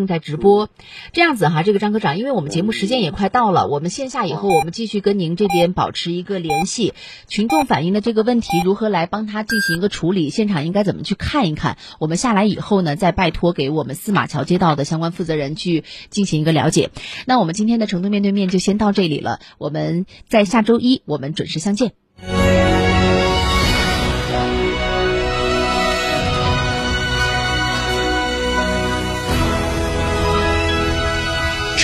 正在直播，这样子哈，这个张科长，因为我们节目时间也快到了，我们线下以后我们继续跟您这边保持一个联系。群众反映的这个问题如何来帮他进行一个处理？现场应该怎么去看一看？我们下来以后呢，再拜托给我们司马桥街道的相关负责人去进行一个了解。那我们今天的成都面对面就先到这里了，我们在下周一我们准时相见。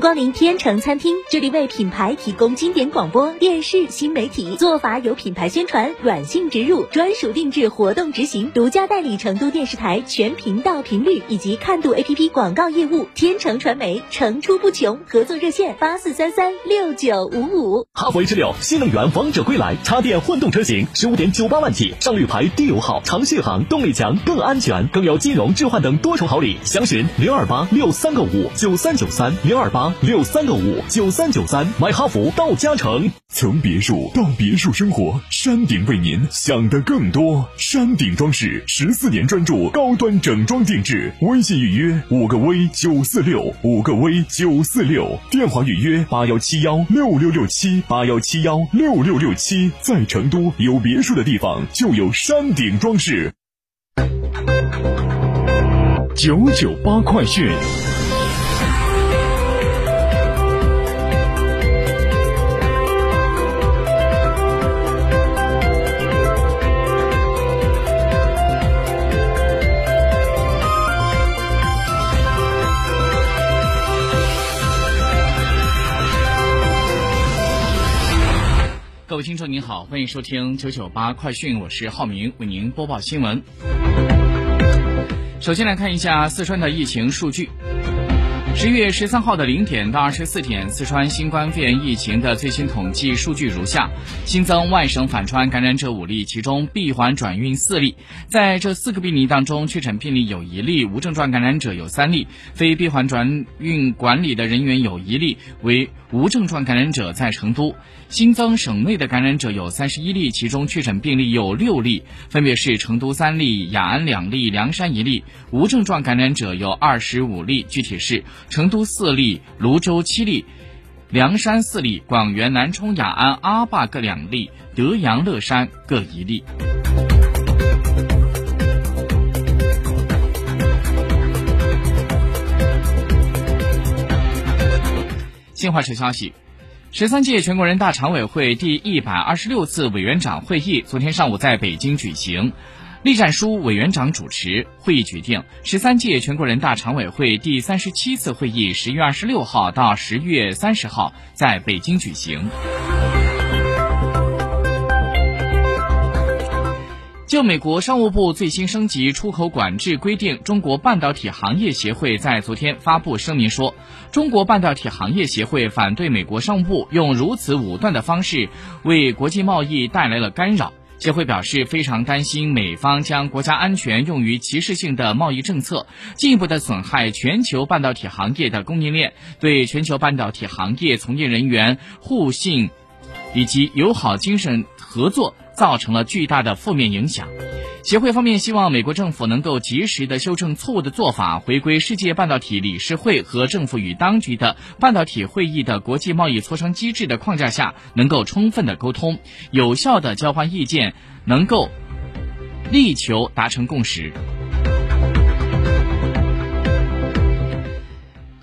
光临天成餐厅，这里为品牌提供经典广播电视新媒体做法，有品牌宣传、软性植入、专属定制、活动执行，独家代理成都电视台全频道频率以及看度 APP 广告业务。天成传媒层出不穷，合作热线八四三三六九五五。哈弗 H 六新能源王者归来，插电混动车型十五点九八万起，上绿牌，低油耗，长续航，动力强，更安全，更有金融置换等多重好礼。详询零二八六三个五九三九三零。二八六三个五九三九三，买哈弗到嘉诚。从别墅到别墅生活，山顶为您想的更多。山顶装饰十四年专注高端整装定制，微信预约五个 V 九四六五个 V 九四六，电话预约八幺七幺六六六七八幺七幺六六六七。在成都有别墅的地方就有山顶装饰。九九八快讯。位听众您好，欢迎收听九九八快讯，我是浩明，为您播报新闻。首先来看一下四川的疫情数据。十月十三号的零点到二十四点，四川新冠肺炎疫情的最新统计数据如下：新增外省返川感染者五例，其中闭环转运四例。在这四个病例当中，确诊病例有一例，无症状感染者有三例，非闭环转运管理的人员有一例，为无症状感染者在成都。新增省内的感染者有三十一例，其中确诊病例有六例，分别是成都三例、雅安两例、凉山一例。无症状感染者有二十五例，具体是。成都四例，泸州七例，凉山四例，广元、南充、雅安、阿坝各两例，德阳、乐山各一例。新华社消息，十三届全国人大常委会第一百二十六次委员长会议昨天上午在北京举行。栗战书委员长主持会议，决定十三届全国人大常委会第三十七次会议十月二十六号到十月三十号在北京举行。就美国商务部最新升级出口管制规定，中国半导体行业协会在昨天发布声明说，中国半导体行业协会反对美国商务部用如此武断的方式为国际贸易带来了干扰。协会表示非常担心美方将国家安全用于歧视性的贸易政策，进一步的损害全球半导体行业的供应链，对全球半导体行业从业人员互信以及友好精神合作造成了巨大的负面影响。协会方面希望美国政府能够及时的修正错误的做法，回归世界半导体理事会和政府与当局的半导体会议的国际贸易磋商机制的框架下，能够充分的沟通，有效的交换意见，能够力求达成共识。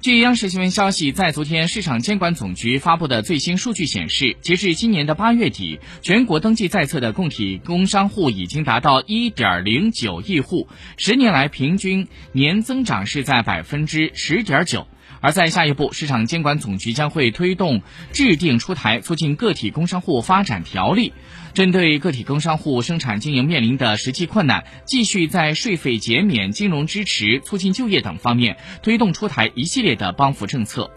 据央视新闻消息，在昨天市场监管总局发布的最新数据显示，截至今年的八月底，全国登记在册的供体工商户已经达到一点零九亿户，十年来平均年增长是在百分之十点九。而在下一步，市场监管总局将会推动制定出台促进个体工商户发展条例，针对个体工商户生产经营面临的实际困难，继续在税费减免、金融支持、促进就业等方面推动出台一系列的帮扶政策。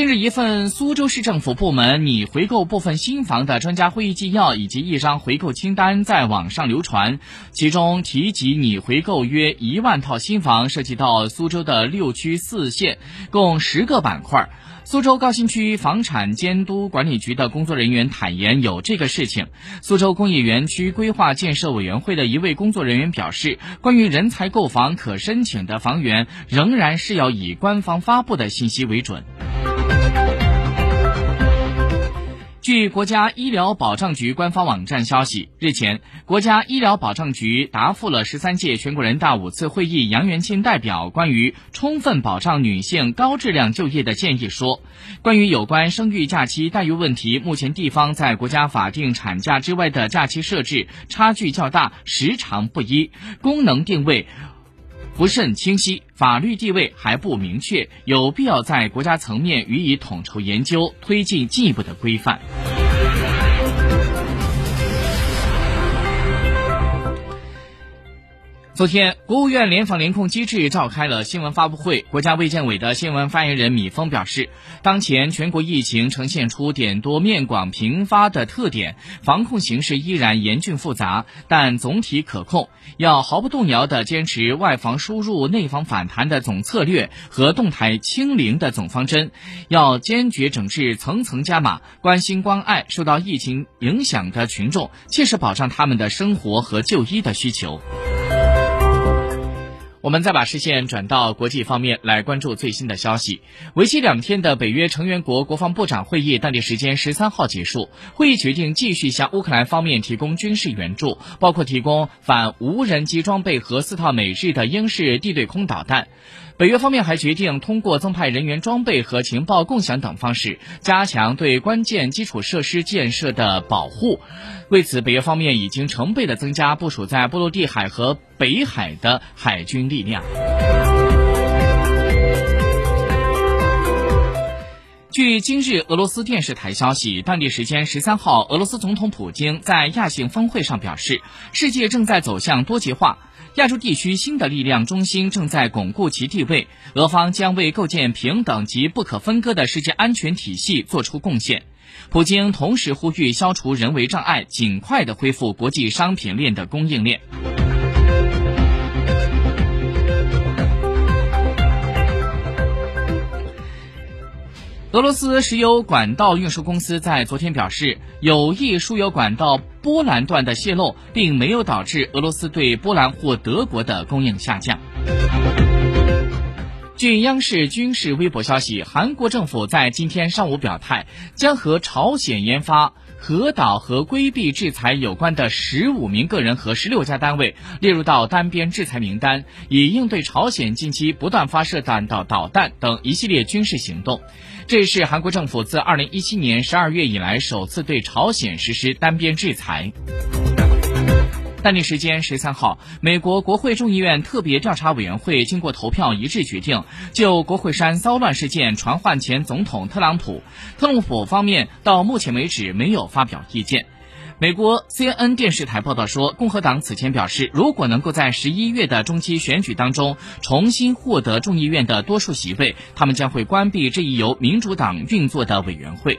近日，一份苏州市政府部门拟回购部分新房的专家会议纪要以及一张回购清单在网上流传，其中提及拟回购约一万套新房，涉及到苏州的六区四县，共十个板块。苏州高新区房产监督管理局的工作人员坦言有这个事情。苏州工业园区规划建设委员会的一位工作人员表示，关于人才购房可申请的房源，仍然是要以官方发布的信息为准。据国家医疗保障局官方网站消息，日前，国家医疗保障局答复了十三届全国人大五次会议杨元庆代表关于充分保障女性高质量就业的建议说，关于有关生育假期待遇问题，目前地方在国家法定产假之外的假期设置差距较大，时长不一，功能定位。不甚清晰，法律地位还不明确，有必要在国家层面予以统筹研究，推进进一步的规范。昨天，国务院联防联控机制召开了新闻发布会。国家卫健委的新闻发言人米峰表示，当前全国疫情呈现出点多面广频发的特点，防控形势依然严峻复杂，但总体可控。要毫不动摇地坚持外防输入、内防反弹的总策略和动态清零的总方针，要坚决整治层层加码，关心关爱受到疫情影响的群众，切实保障他们的生活和就医的需求。我们再把视线转到国际方面来关注最新的消息。为期两天的北约成员国国防部长会议当地时间十三号结束，会议决定继续向乌克兰方面提供军事援助，包括提供反无人机装备和四套美制的英式地对空导弹。北约方面还决定通过增派人员装备和情报共享等方式，加强对关键基础设施建设的保护。为此，北约方面已经成倍的增加部署在波罗的海和北海的海军力力量。据今日俄罗斯电视台消息，当地时间十三号，俄罗斯总统普京在亚信峰会上表示，世界正在走向多极化，亚洲地区新的力量中心正在巩固其地位，俄方将为构建平等及不可分割的世界安全体系做出贡献。普京同时呼吁消除人为障碍，尽快的恢复国际商品链的供应链。俄罗斯石油管道运输公司在昨天表示，有意输油管道波兰段的泄漏，并没有导致俄罗斯对波兰或德国的供应下降。据央视军事微博消息，韩国政府在今天上午表态，将和朝鲜研发核导和规避制裁有关的十五名个人和十六家单位列入到单边制裁名单，以应对朝鲜近期不断发射弹道导弹等一系列军事行动。这是韩国政府自二零一七年十二月以来首次对朝鲜实施单边制裁。当地时间十三号，美国国会众议院特别调查委员会经过投票一致决定，就国会山骚乱事件传唤前总统特朗普。特朗普方面到目前为止没有发表意见。美国 CNN 电视台报道说，共和党此前表示，如果能够在十一月的中期选举当中重新获得众议院的多数席位，他们将会关闭这一由民主党运作的委员会。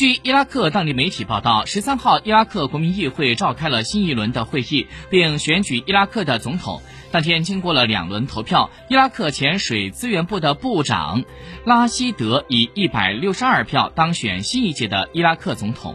据伊拉克当地媒体报道，十三号，伊拉克国民议会召开了新一轮的会议，并选举伊拉克的总统。当天经过了两轮投票，伊拉克前水资源部的部长拉希德以一百六十二票当选新一届的伊拉克总统。